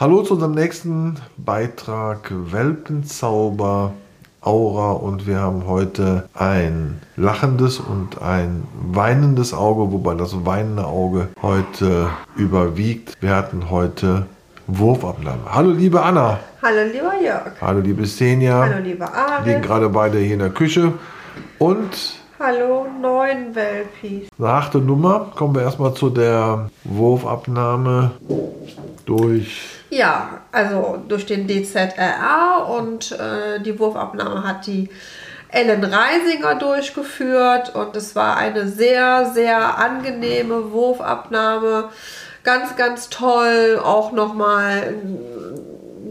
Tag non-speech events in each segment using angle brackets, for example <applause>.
Hallo zu unserem nächsten Beitrag Welpenzauber Aura und wir haben heute ein lachendes und ein weinendes Auge, wobei das weinende Auge heute überwiegt. Wir hatten heute Wurfabnahme. Hallo liebe Anna. Hallo lieber Jörg. Hallo liebe Senja. Hallo lieber Arvid. Liegen gerade beide hier in der Küche. Und Hallo neun Welpis. eine achte Nummer. Kommen wir erstmal zu der Wurfabnahme durch Ja, also durch den DZRA und äh, die Wurfabnahme hat die Ellen Reisinger durchgeführt und es war eine sehr, sehr angenehme Wurfabnahme. Ganz, ganz toll. Auch nochmal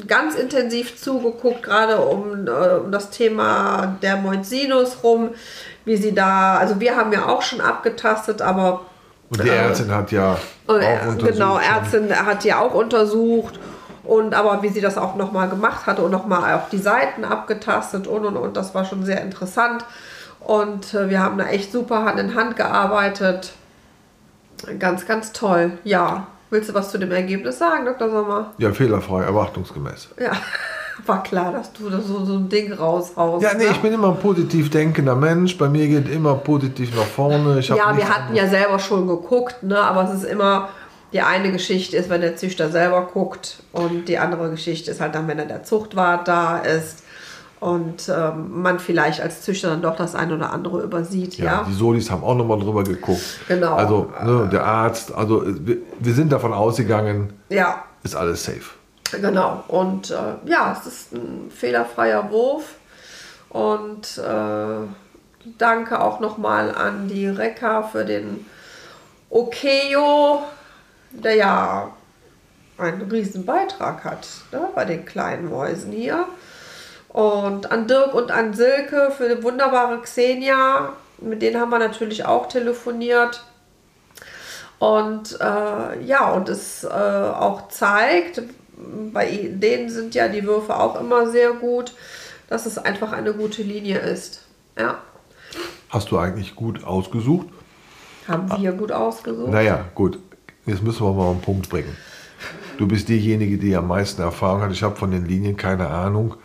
ganz intensiv zugeguckt, gerade um, äh, um das Thema der Moinsinus rum, wie sie da, also wir haben ja auch schon abgetastet, aber Und die Ärztin hat ja auch und, äh, untersucht. genau, Ärztin hat ja auch untersucht. Und aber wie sie das auch nochmal gemacht hatte und nochmal auch die Seiten abgetastet und und und, das war schon sehr interessant. Und äh, wir haben da echt super Hand in Hand gearbeitet. Ganz, ganz toll. Ja. Willst du was zu dem Ergebnis sagen, Dr. Sommer? Ja, fehlerfrei, erwartungsgemäß. Ja, war klar, dass du da so, so ein Ding raushaust. Ja, nee, ne? ich bin immer ein positiv denkender Mensch. Bei mir geht immer positiv nach vorne. Ja, wir hatten ja selber schon geguckt, ne? aber es ist immer, die eine Geschichte ist, wenn der Züchter selber guckt und die andere Geschichte ist halt dann, wenn dann der Zuchtwart da ist und ähm, man vielleicht als Züchter dann doch das eine oder andere übersieht. Ja, Ja, die Solis haben auch nochmal drüber geguckt. Genau. Also ne, der Arzt, also wir, wir sind davon ausgegangen, ja ist alles safe. Genau. Und äh, ja, es ist ein fehlerfreier Wurf und äh, danke auch nochmal an die Rekka für den Okeo, der ja einen riesen Beitrag hat ne, bei den kleinen Mäusen hier. Und an Dirk und an Silke für die wunderbare Xenia. Mit denen haben wir natürlich auch telefoniert. Und äh, ja, und es äh, auch zeigt, bei denen sind ja die Würfe auch immer sehr gut, dass es einfach eine gute Linie ist. Ja, Hast du eigentlich gut ausgesucht? haben wir gut ausgesucht. Naja, gut. Jetzt müssen wir mal einen Punkt bringen. Du bist diejenige, die am meisten Erfahrung hat. Ich habe von den Linien keine Ahnung.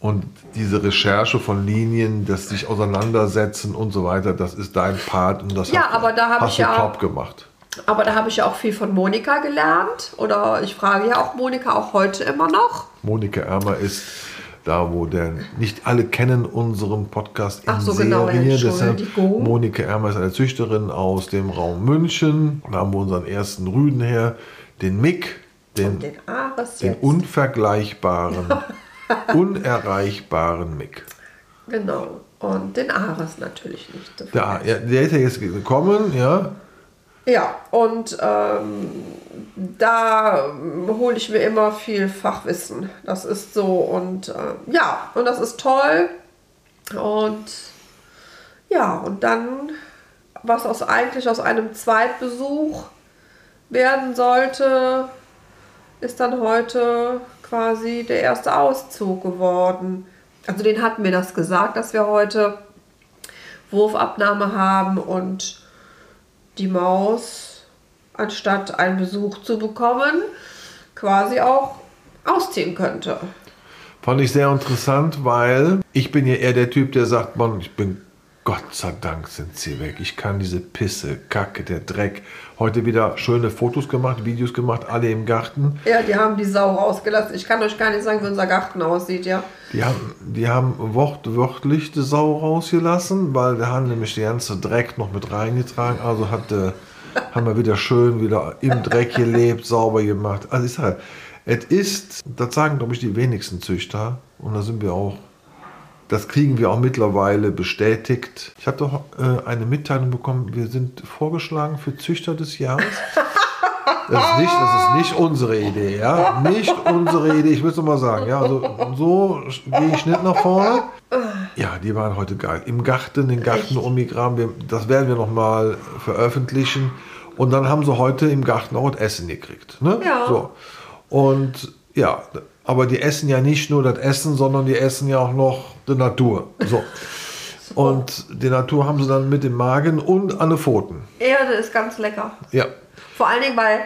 Und diese Recherche von Linien, das sich auseinandersetzen und so weiter, das ist dein Part. Und das Ja, hast, aber da hast ich du ja- top gemacht. Aber da habe ich ja auch viel von Monika gelernt. Oder ich frage ja auch Monika auch heute immer noch. Monika Ermer ist da, wo der nicht alle kennen unseren Podcast in Ach so, Serie. genau, Deshalb. Monika Ermer ist eine Züchterin aus dem Raum München. Da haben wir unseren ersten Rüden her, den Mick, den, Den den unvergleichbaren, <laughs> unerreichbaren Mick. Genau. Und den Ares natürlich nicht. ja, der ist ja jetzt gekommen, ja. Ja, und ähm, da hole ich mir immer viel Fachwissen. Das ist so und äh, ja, und das ist toll. Und ja, und dann, was aus eigentlich aus einem Zweitbesuch werden sollte, ist dann heute quasi der erste Auszug geworden. Also den hatten wir das gesagt, dass wir heute Wurfabnahme haben und die Maus, anstatt einen Besuch zu bekommen, quasi auch ausziehen könnte. Fand ich sehr interessant, weil ich bin ja eher der Typ, der sagt, Mann, ich bin Gott sei Dank sind sie weg. Ich kann diese Pisse, Kacke, der Dreck. Heute wieder schöne Fotos gemacht, Videos gemacht, alle im Garten. Ja, die haben die Sau rausgelassen. Ich kann euch gar nicht sagen, wie unser Garten aussieht, ja. Die haben, die haben wortwörtlich die Sau rausgelassen, weil der haben nämlich die ganze Dreck noch mit reingetragen. Also hat, äh, haben wir wieder schön wieder im Dreck gelebt, sauber gemacht. Also ich sage, es ist, das sagen glaube ich die wenigsten Züchter und da sind wir auch, das kriegen wir auch mittlerweile bestätigt. Ich habe doch äh, eine Mitteilung bekommen, wir sind vorgeschlagen für Züchter des Jahres. Das ist nicht, das ist nicht unsere Idee, ja. Nicht unsere Idee, ich will es mal sagen. Ja, also so gehe ich nicht nach vorne. Ja, die waren heute geil. Im Garten, den Garten. Wir, das werden wir noch mal veröffentlichen. Und dann haben sie heute im Garten auch das Essen gekriegt. Ne? Ja. So. Und ja, aber die essen ja nicht nur das Essen, sondern die essen ja auch noch die Natur. So. <laughs> Und die Natur haben sie dann mit dem Magen und an den Pfoten. Erde ist ganz lecker. Ja. Vor allen Dingen, weil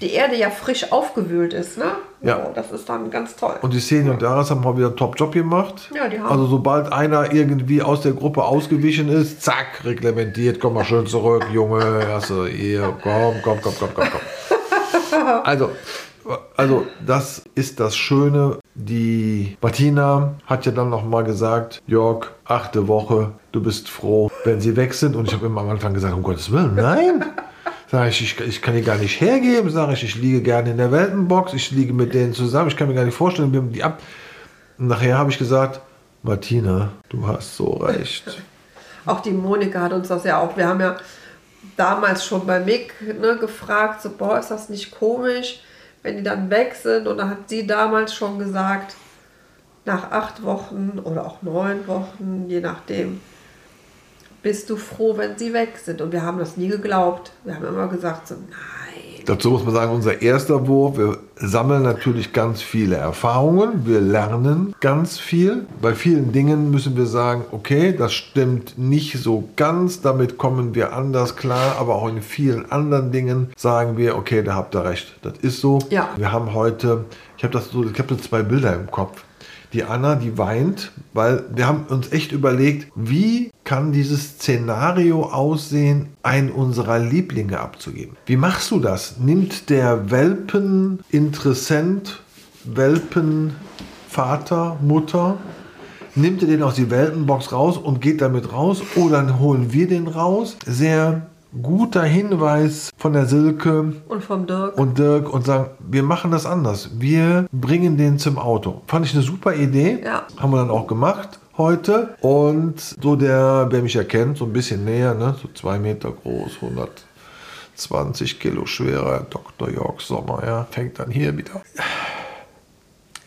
die Erde ja frisch aufgewühlt ist, ne? Ja. So, das ist dann ganz toll. Und die Szene und Daras haben mal wieder einen Top-Job gemacht. Ja, die haben- Also sobald einer irgendwie aus der Gruppe ausgewichen ist, zack, reglementiert, komm mal schön zurück, Junge, also hier, komm, komm, komm, komm, komm, komm. <laughs> Also, also das ist das Schöne. Die Martina hat ja dann noch mal gesagt, Jörg, achte Woche, du bist froh, wenn sie weg sind. Und ich habe immer am Anfang gesagt, um Gottes Willen, nein. <laughs> Sag ich, ich, ich kann die gar nicht hergeben. Sag ich, ich liege gerne in der Weltenbox. Ich liege mit denen zusammen. Ich kann mir gar nicht vorstellen, wie die ab. Und nachher habe ich gesagt, Martina, du hast so recht. <laughs> Auch die Monika hat uns das ja auch. Wir haben ja damals schon bei Mick ne, gefragt, so, boah, ist das nicht komisch, wenn die dann weg sind? Und dann hat sie damals schon gesagt, nach acht Wochen oder auch neun Wochen, je nachdem, bist du froh, wenn sie weg sind. Und wir haben das nie geglaubt. Wir haben immer gesagt, so, nein. Dazu muss man sagen, unser erster Wurf, wir sammeln natürlich ganz viele Erfahrungen, wir lernen ganz viel. Bei vielen Dingen müssen wir sagen, okay, das stimmt nicht so ganz, damit kommen wir anders klar, aber auch in vielen anderen Dingen sagen wir, okay, da habt ihr recht, das ist so. Ja. Wir haben heute, ich habe das so, ich habe zwei Bilder im Kopf. Die Anna, die weint, weil wir haben uns echt überlegt, wie kann dieses Szenario aussehen, einen unserer Lieblinge abzugeben. Wie machst du das? Nimmt der Welpeninteressent, Welpenvater, Mutter, nimmt er den aus die Welpenbox raus und geht damit raus oder holen wir den raus? Sehr guter Hinweis von der Silke, Und vom Dirk. und Dirk und sagen, wir machen das anders. Wir bringen den zum Auto. Fand ich eine super Idee. Ja. Haben wir dann auch gemacht heute. Und so der, wer mich erkennt, so ein bisschen näher, ne? so zwei Meter groß, 120 Kilo schwerer Dr. Jörg Sommer, ja, fängt dann hier wieder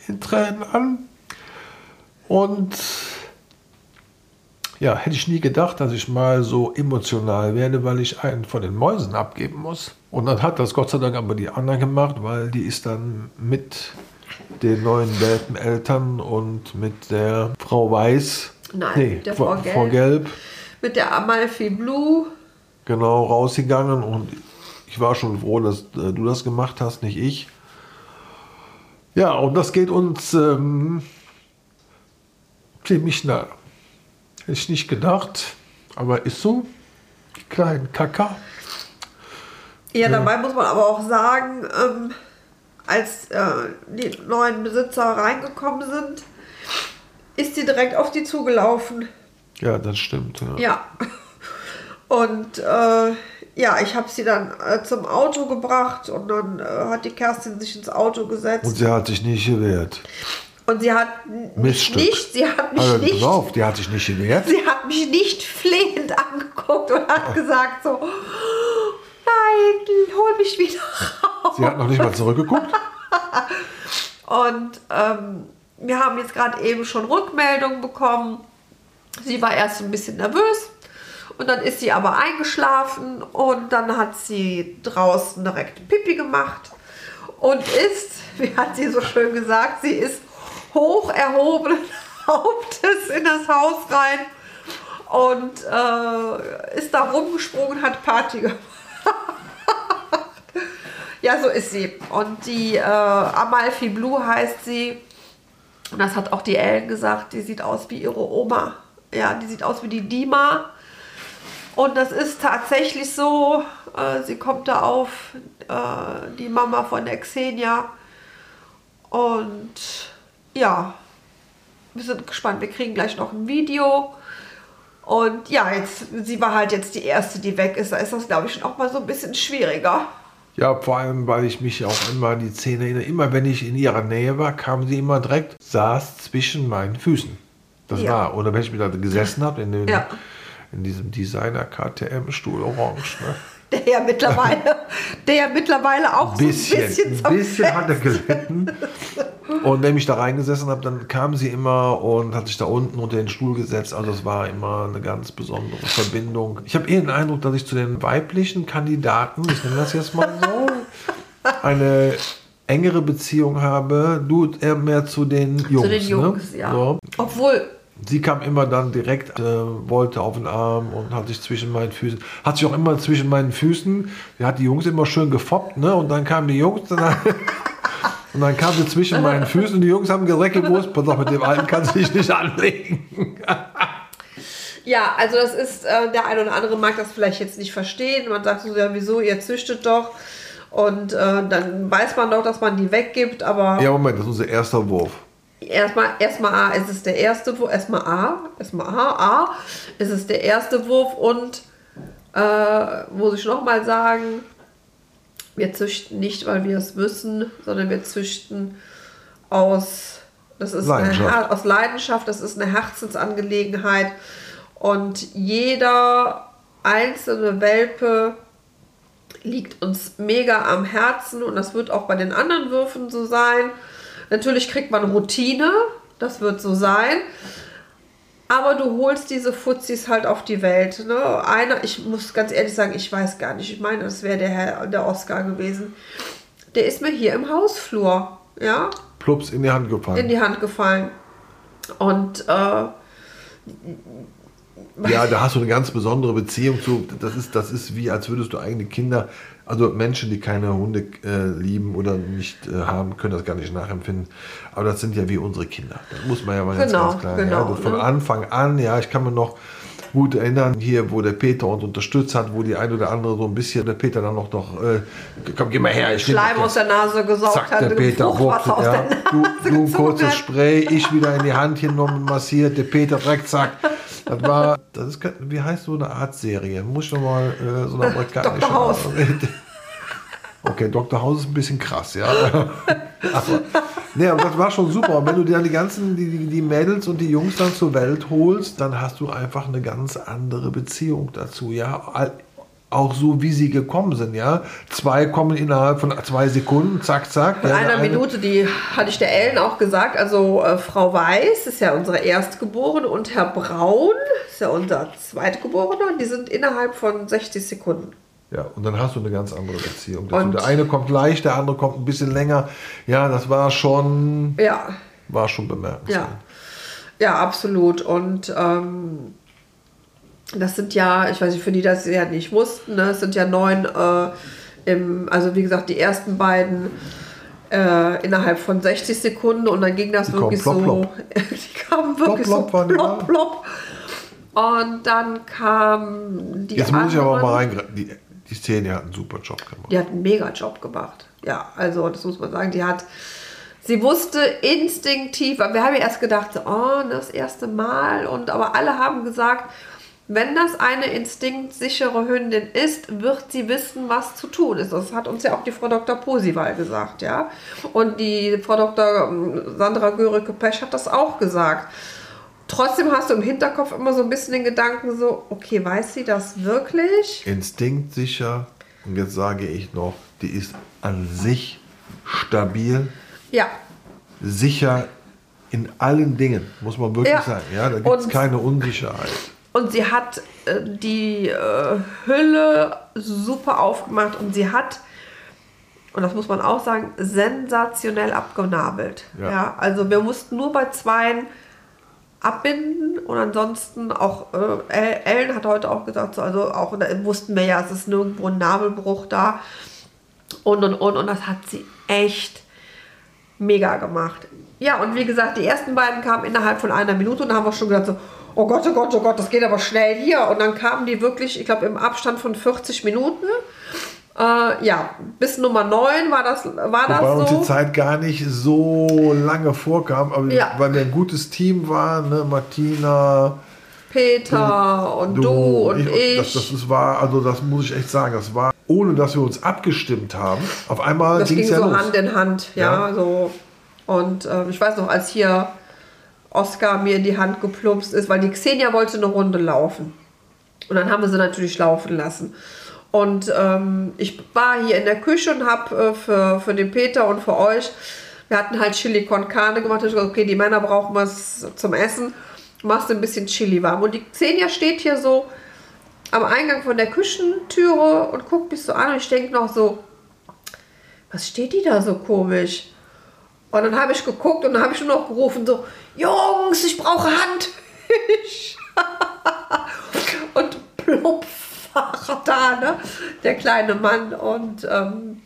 in Tränen an. Und ja, hätte ich nie gedacht, dass ich mal so emotional werde, weil ich einen von den Mäusen abgeben muss. Und dann hat das Gott sei Dank aber die Anna gemacht, weil die ist dann mit den neuen Welpeneltern und mit der Frau Weiß, Nein, mit der Frau Gelb. Frau Gelb, Mit der Amalfi Blue. genau rausgegangen. Und ich war schon froh, dass äh, du das gemacht hast, nicht ich. Ja, und das geht uns ähm, ziemlich nah. Hätte ich nicht gedacht, aber ist so. Die kleinen Kacker. Ja, dabei muss man aber auch sagen, ähm, als äh, die neuen Besitzer reingekommen sind, ist sie direkt auf die zugelaufen. Ja, das stimmt. Ja. Ja. <laughs> Und äh, ja, ich habe sie dann äh, zum Auto gebracht und dann äh, hat die Kerstin sich ins Auto gesetzt. Und sie hat sich nicht gewehrt. Und sie hat mich Miststück. nicht, sie hat mich Also, nicht, auf, die hat sich nicht gewehrt. sie hat mich nicht flehend angeguckt und hat gesagt so, nein, hol mich wieder raus. Sie hat noch nicht mal zurückgeguckt. <laughs> Und ähm, wir haben jetzt gerade eben schon Rückmeldungen bekommen. Sie war erst ein bisschen nervös und dann ist sie aber eingeschlafen und dann hat sie draußen direkt Pipi gemacht und ist, <laughs> wie hat sie so schön gesagt, sie ist hoch erhobenen <laughs> Hauptes in das Haus rein und äh, ist da rumgesprungen, hat Party <laughs> gemacht. Ja, so ist sie. Und die äh, Amalfi Blue heißt sie. Und das hat auch die Ellen gesagt. Die sieht aus wie ihre Oma. Ja, die sieht aus wie die Dima. Und das ist tatsächlich so. Äh, sie kommt da auf, äh, die Mama von der Xenia. Und ja, wir sind gespannt. Wir kriegen gleich noch ein Video. Und ja, jetzt, sie war halt jetzt die erste, die weg ist. Da ist das, glaube ich, schon auch mal so ein bisschen schwieriger. Ja, vor allem, weil ich mich auch immer an die Szene erinnere. Immer wenn ich in ihrer Nähe war, kam sie immer direkt, saß zwischen meinen Füßen. Das Ja. war, oder wenn ich mir da gesessen habe, in, Ja. in diesem Designer KTM-Stuhl orange. Ne? Der ja mittlerweile, <laughs> der ja mittlerweile auch Bisschen, so ein bisschen, ein bisschen hat er zerfetzt gelitten. Und wenn ich da reingesessen habe, dann kam sie immer und hat sich da unten unter den Stuhl gesetzt. Also es war immer eine ganz besondere Verbindung. Ich habe eher den Eindruck, dass ich zu den weiblichen Kandidaten, ich nenne das jetzt mal so, eine engere Beziehung habe. Du eher mehr zu den Jungs. Zu den Jungs, ne? ja. So. Obwohl, sie kam immer dann direkt, äh, wollte auf den Arm und hat sich zwischen meinen Füßen, hat sich auch immer zwischen meinen Füßen, sie hat die Jungs immer schön gefoppt, ne? Und dann kamen die Jungs, dann, <laughs> und dann kam sie zwischen meinen <laughs> Füßen und die Jungs haben gesagt, gewusst, pass auf, mit dem Alten kannst du dich nicht anlegen. Ja, also das ist, äh, der eine oder andere mag das vielleicht jetzt nicht verstehen. Man sagt so, ja, wieso, ihr züchtet doch. Und äh, dann weiß man doch, dass man die weggibt, aber Ja, Moment, das ist unser erster Wurf. erstmal, erstmal A, es ist der erste Wurf, erstmal A, erstmal A, A, es ist der erste Wurf und äh, muss ich nochmal sagen, wir züchten nicht, weil wir es müssen, sondern wir züchten aus, das ist Leidenschaft. Eine, aus Leidenschaft, das ist eine Herzensangelegenheit und jeder einzelne Welpe liegt uns mega am Herzen und das wird auch bei den anderen Würfen so sein. Natürlich kriegt man Routine, das wird so sein. Aber du holst diese Fuzis halt auf die Welt. Ne? Einer, ich muss ganz ehrlich sagen, ich weiß gar nicht. Ich meine, das wäre der, Herr- der Oscar gewesen. Der ist mir hier im Hausflur, ja, Plups in die Hand gefallen. in die Hand gefallen. Und äh, Ja, da hast du eine ganz besondere Beziehung zu. Das ist, das ist wie, als würdest du eigene Kinder, also Menschen, die keine Hunde äh, lieben oder nicht äh, haben, können das gar nicht nachempfinden. Aber das sind ja wie unsere Kinder. Das muss man ja mal ganz, Genau, ganz klar. genau, ja, von ne? Anfang an, ja, ich kann mir noch gut erinnern, hier, wo der Peter uns unterstützt hat, wo die ein oder andere so ein bisschen, der Peter dann noch, noch äh, komm, geh mal her, ich Schleim aus der Nase gesaugt Zack, hat, der Peter Fruchtwasser aus ja. der Du, Nase du ein gezogen kurzes. Spray, ich wieder in die Hand genommen, massiert, der Peter direkt, zack. Das war, das ist, wie heißt so eine Art Serie? Muss ich noch mal äh, so eine amerikanische. Dr. House. Okay, Dr. House ist ein bisschen krass, ja. <laughs> aber, nee, aber das war schon super. Und wenn du dir dann die ganzen, die, die, Mädels und die Jungs dann zur Welt holst, dann hast du einfach eine ganz andere Beziehung dazu, ja. Auch so, wie sie gekommen sind, ja. Zwei kommen innerhalb von zwei Sekunden, zack, zack. In ja, einer eine- Minute, die hatte ich der Ellen auch gesagt. Also äh, Frau Weiß ist ja unsere Erstgeborene und Herr Braun ist ja unser Zweitgeborener. Und die sind innerhalb von 60 Sekunden. Ja, und dann hast du eine ganz andere Beziehung. Und- der eine kommt leicht, der andere kommt ein bisschen länger. Ja, das war schon, Ja, war schon bemerkenswert. ja, ja, absolut. Und ähm, das sind ja, ich weiß nicht, für die das ja nicht wussten, ne? es sind ja neun, äh, im, also wie gesagt, die ersten beiden äh, innerhalb von 60 Sekunden und dann ging das Die wirklich plopp, so. plopp. <laughs> Die kamen wirklich plopp so plopp, plopp. Und dann kam die Jetzt muss ich aber auch mal anderen. reingreifen. Die, Szene hat einen super Job gemacht. Die hat einen mega Job gemacht. Ja, also das muss man sagen. Die hat, sie wusste instinktiv, wir haben ja erst gedacht, oh, das erste Mal. Und aber alle haben gesagt, wenn das eine instinktsichere Hündin ist, wird sie wissen, was zu tun ist. Das hat uns ja auch die Frau Dr. Posival gesagt, ja. Und die Frau Dr. Sandra Görike-Pesch hat das auch gesagt. Trotzdem hast du im Hinterkopf immer so ein bisschen den Gedanken so, okay, weiß sie das wirklich? Instinktsicher. Und jetzt sage ich noch, die ist an sich stabil, Ja, sicher in allen Dingen, muss man wirklich Ja. sagen. Ja, da gibt es keine Unsicherheit. Und sie hat äh, die äh, Hülle super aufgemacht und sie hat, und das muss man auch sagen, sensationell abgenabelt. Ja. Ja. also wir mussten nur bei zweien abbinden und ansonsten auch, äh, El- Ellen hat heute auch gesagt, so, also auch da wussten wir ja, es ist nirgendwo ein Nabelbruch da und und und und das hat sie echt mega gemacht. Ja, und wie gesagt, die ersten beiden kamen innerhalb von einer Minute und haben wir schon gedacht so, oh Gott, oh Gott, oh Gott, das geht aber schnell hier. Und dann kamen die wirklich, ich glaube, im Abstand von 40 Minuten. Äh, ja, bis Nummer 9 war das, war Wobei uns das die so. Zeit gar nicht so lange vorkam, aber Ja. weil wir ein gutes Team waren, ne? Martina, Peter und du, und ich. Das, das ist, war, also das muss ich echt sagen, das war, ohne dass wir uns abgestimmt haben, auf einmal das ging es ja so los. Hand in Hand, ja, Ja. so. Und ähm, ich weiß noch, als hier Oscar mir in die Hand geplumpst ist, weil die Xenia wollte eine Runde laufen. Und dann haben wir sie natürlich laufen lassen. Und ähm, ich war hier in der Küche und habe äh, für, für den Peter und für euch, wir hatten halt Chili con Carne gemacht. Ich gesagt, okay, die Männer brauchen was zum Essen. Machst du ein bisschen Chili warm. Und die Xenia steht hier so am Eingang von der Küchentüre und guckt mich so an. Und ich denke noch so, was steht die da so komisch? Und dann habe ich geguckt und dann habe ich nur noch gerufen, so, Jungs, ich brauche Hand. <laughs> Und plupp war <laughs> da, ne? Der kleine Mann. Und ähm,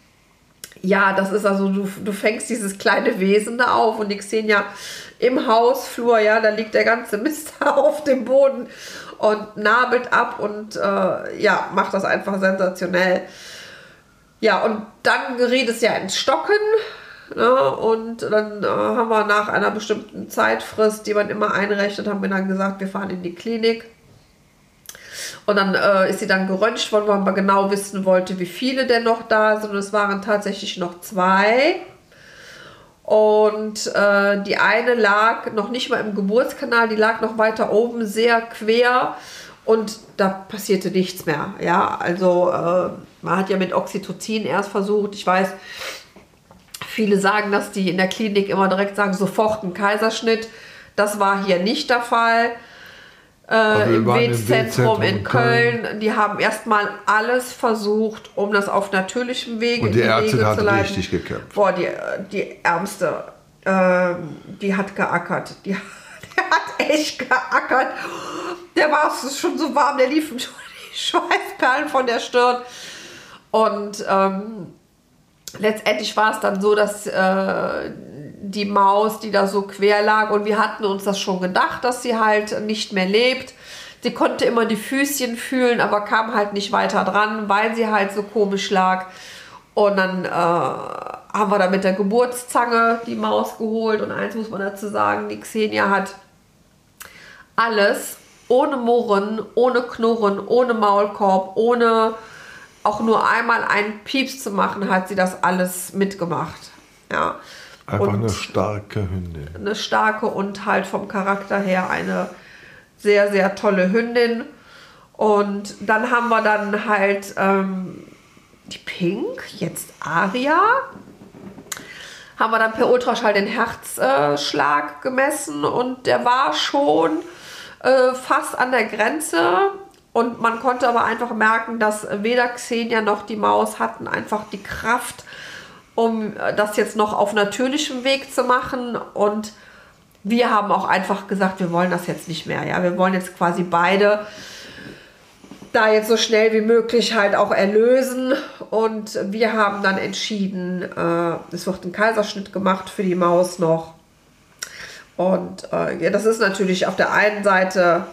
ja, das ist also, du, du fängst dieses kleine Wesen da auf und die Xenia im Hausflur, ja, da liegt der ganze Mist <laughs> auf dem Boden und nabelt ab und äh, ja, macht das einfach sensationell. Ja, und dann geriet es ja ins Stocken. Ne? Und dann äh, haben wir nach einer bestimmten Zeitfrist, die man immer einrechnet, haben wir dann gesagt, wir fahren in die Klinik. Und dann äh, ist sie dann geröntgt worden, weil man genau wissen wollte, wie viele denn noch da sind. Und es waren tatsächlich noch zwei. Und äh, die eine lag noch nicht mal im Geburtskanal, die lag noch weiter oben, sehr quer. Und da passierte nichts mehr. Ja, also äh, man hat ja mit Oxytocin erst versucht. Ich weiß, viele sagen, dass die in der Klinik immer direkt sagen, sofort ein Kaiserschnitt. Das war hier nicht der Fall äh, im Wehzentrum in Köln. Köln. Die haben erstmal alles versucht, um das auf natürlichem Wege Und die Ärztin hat richtig gekämpft. Boah, die, die Ärmste, äh, die hat geackert. Die, <laughs> der hat echt geackert. Der war schon so warm, der lief schon <laughs> die Schweißperlen von der Stirn. Und ähm, letztendlich war es dann so, dass äh, die Maus, die da so quer lag. Und wir hatten uns das schon gedacht, dass sie halt nicht mehr lebt. Sie konnte immer die Füßchen fühlen, aber kam halt nicht weiter dran, weil sie halt so komisch lag. Und dann äh, haben wir da mit der Geburtszange die Maus geholt. Und eins muss man dazu sagen, die Xenia hat alles ohne Murren, ohne Knurren, ohne Maulkorb, ohne auch nur einmal einen Pieps zu machen, hat sie das alles mitgemacht. Ja. Einfach eine starke Hündin. Eine starke und halt vom Charakter her eine sehr, sehr tolle Hündin. Und dann haben wir dann halt ähm, die Pink, jetzt Aria. Haben wir dann per Ultraschall den Herzschlag äh, gemessen und der war schon äh, fast an der Grenze. Und man konnte aber einfach merken, dass weder Xenia noch die Maus hatten einfach die Kraft, um das jetzt noch auf natürlichem Weg zu machen. Und wir haben auch einfach gesagt, wir wollen das jetzt nicht mehr. Ja, wir wollen jetzt quasi beide da jetzt so schnell wie möglich halt auch erlösen. Und wir haben dann entschieden, äh, es wird ein Kaiserschnitt gemacht für die Maus noch. Und äh, ja, das ist natürlich auf der einen Seite,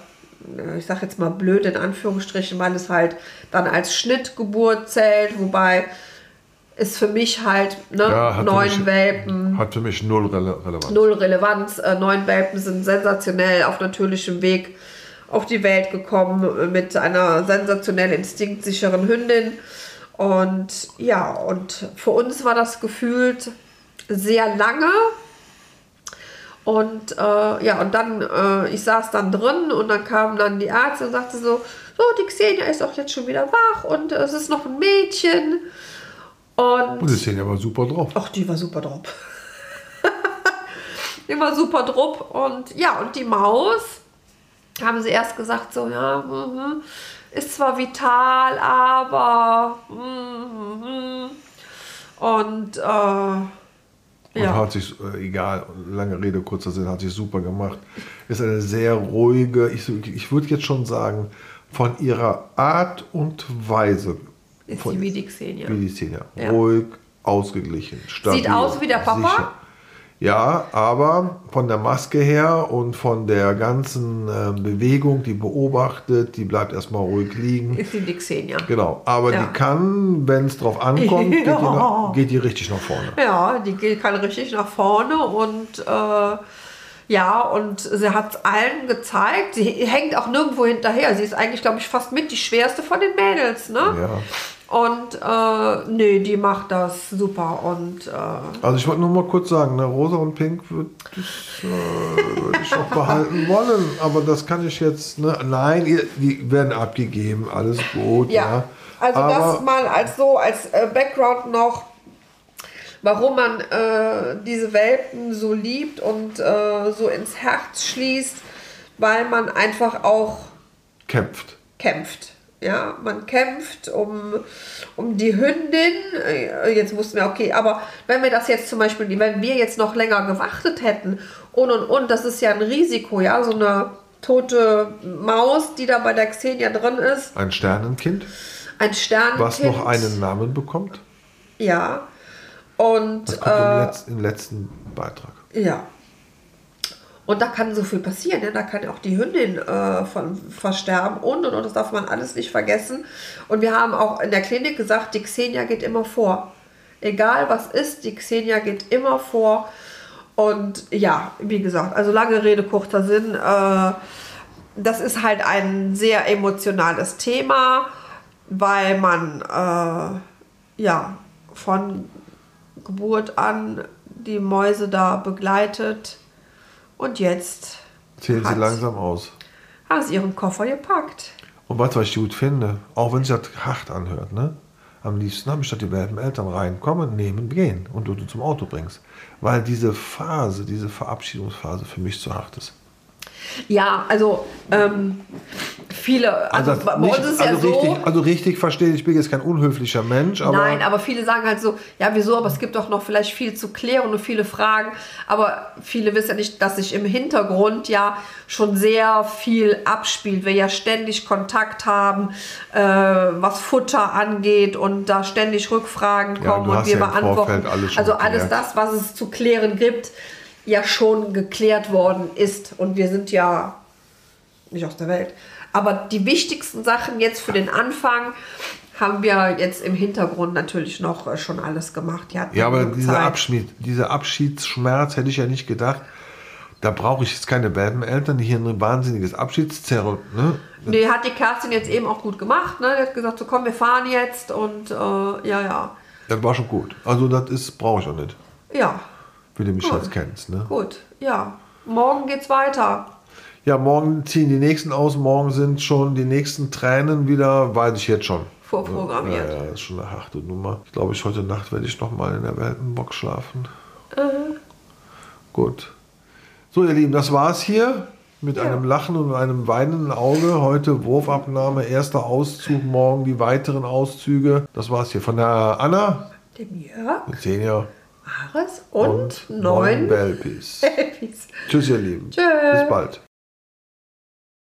äh, ich sage jetzt mal blöd in Anführungsstrichen, weil es halt dann als Schnittgeburt zählt, wobei ist für mich halt ne, ja, neun mich, Welpen. Hat für mich null Rele Relevanz. Null Relevanz. Äh, neun Welpen sind sensationell auf natürlichem Weg auf die Welt gekommen mit einer sensationell instinktsicheren Hündin. Und ja, und für uns war das gefühlt sehr lange. Und äh, ja, und dann, äh, ich saß dann drin und dann kam dann die Ärztin und sagte so, so, die Xenia ist auch jetzt schon wieder wach und es ist noch ein Mädchen. Und, und Szene war super drauf. Ach, die war super drauf. <laughs> die war super drauf. Und ja, und die Maus, haben sie erst gesagt, so, ja, mm, ist zwar vital, aber. Mm, und äh, ja. hat sich, äh, egal, lange Rede, kurzer Sinn, hat sich super gemacht. Ist eine sehr ruhige, ich, ich würde jetzt schon sagen, von ihrer Art und Weise ist Von, die die Xenia. Ja. Ruhig, ausgeglichen, stabil. Sieht aus wie der Papa? Sicher. Ja, aber von der Maske her und von der ganzen äh, Bewegung, die beobachtet, die bleibt erstmal ruhig liegen. Ist die Xenia. Genau, aber ja. die kann, wenn es drauf ankommt, <laughs> geht, die nach, geht, die richtig nach vorne. Ja, die kann richtig nach vorne und äh, ja, und sie hat es allen gezeigt. Sie hängt auch nirgendwo hinterher. Sie ist eigentlich, glaube ich, fast mit die schwerste von den Mädels. Ne? Ja. Und äh, nee, die macht das super. Und, äh, also ich wollte nur mal kurz sagen, ne, Rosa und Pink würde ich, äh, würd ich auch behalten wollen. Aber das kann ich jetzt, ne, nein, die werden abgegeben, alles gut. Ja, ja. also aber, das mal als so, als äh, Background noch, warum man äh, diese Welpen so liebt und äh, so ins Herz schließt, weil man einfach auch kämpft. Kämpft. Ja, man kämpft um, um die Hündin. Äh, jetzt wussten wir, okay, aber wenn wir das jetzt zum Beispiel, wenn wir jetzt noch länger gewartet hätten und und und, das ist ja ein Risiko, ja, so eine tote Maus, die da bei der Xenia drin ist. Ein Sternenkind, Ein Sternenkind. was noch einen Namen bekommt. Ja. Und Das kommt im, äh, Letz-, im letzten Beitrag. ja. Und da kann so viel passieren. Ne? Da kann auch die Hündin äh, von versterben und und und. Das darf man alles nicht vergessen. Und wir haben auch in der Klinik gesagt, die Xenia geht immer vor. Egal was ist, die Xenia geht immer vor. Und ja, wie gesagt, also lange Rede, kurzer Sinn. Äh, das ist halt ein sehr emotionales Thema, weil man äh, ja von Geburt an die Mäuse da begleitet. Und jetzt Zählen sie hat- langsam aus. haben sie ihren Koffer gepackt. Und du, was ich gut finde? Auch wenn sich das hart anhört, ne? Am liebsten habe ich, dass die beiden Eltern reinkommen, nehmen, gehen und du, du zum Auto bringst. Weil diese Phase, diese Verabschiedungsphase für mich zu hart ist. Ja, also ähm, viele, also, das bei nicht- uns ist ja also so. richtig, also richtig verstehe, ich bin jetzt kein unhöflicher Mensch, aber Nein, aber viele sagen halt so, ja, wieso, aber es gibt doch noch vielleicht viel zu klären und viele Fragen. Aber viele wissen ja nicht, dass sich im Hintergrund ja schon sehr viel abspielt. Wir ja ständig Kontakt haben, äh, was Futter angeht und da ständig Rückfragen Ja, kommen du und hast wir ja beantworten. Alles also alles das, was es zu klären gibt, ja schon geklärt worden ist. Und wir sind ja nicht aus der Welt. Aber die wichtigsten Sachen jetzt für den Anfang haben wir jetzt im Hintergrund natürlich noch äh, schon alles gemacht. Die Ja, aber dieser. Abschied, dieser Abschiedsschmerz hätte ich ja nicht gedacht. Da brauche ich jetzt keine Eltern, die hier ein wahnsinniges Abschiedszerro. Ne? Nee, hat die Kerstin jetzt eben auch gut gemacht. Ne? Die hat gesagt, so komm, wir fahren jetzt und äh, ja, ja. Das war schon gut. Also das ist brauche ich auch nicht, Ja, wie du mich Gut. jetzt kennst. Ne? gut, ja. Morgen geht's weiter. Ja, morgen ziehen die nächsten aus. Morgen sind schon die nächsten Tränen wieder, weiß ich jetzt schon. Vorprogrammiert. Ja, ja, das ist schon eine harte Nummer. Ich glaube, ich heute Nacht werde ich noch mal in der Weltenbox schlafen. Gut. So, ihr Lieben, das war's hier. Mit Ja. einem Lachen und einem weinenden Auge. Heute Wurfabnahme, erster Auszug, morgen die weiteren Auszüge. Das war's hier von der Anna, Dem Jörg, mit Xenia Ares und, und neun. Babys. Tschüss, ihr Lieben. Tschüss. Bis bald.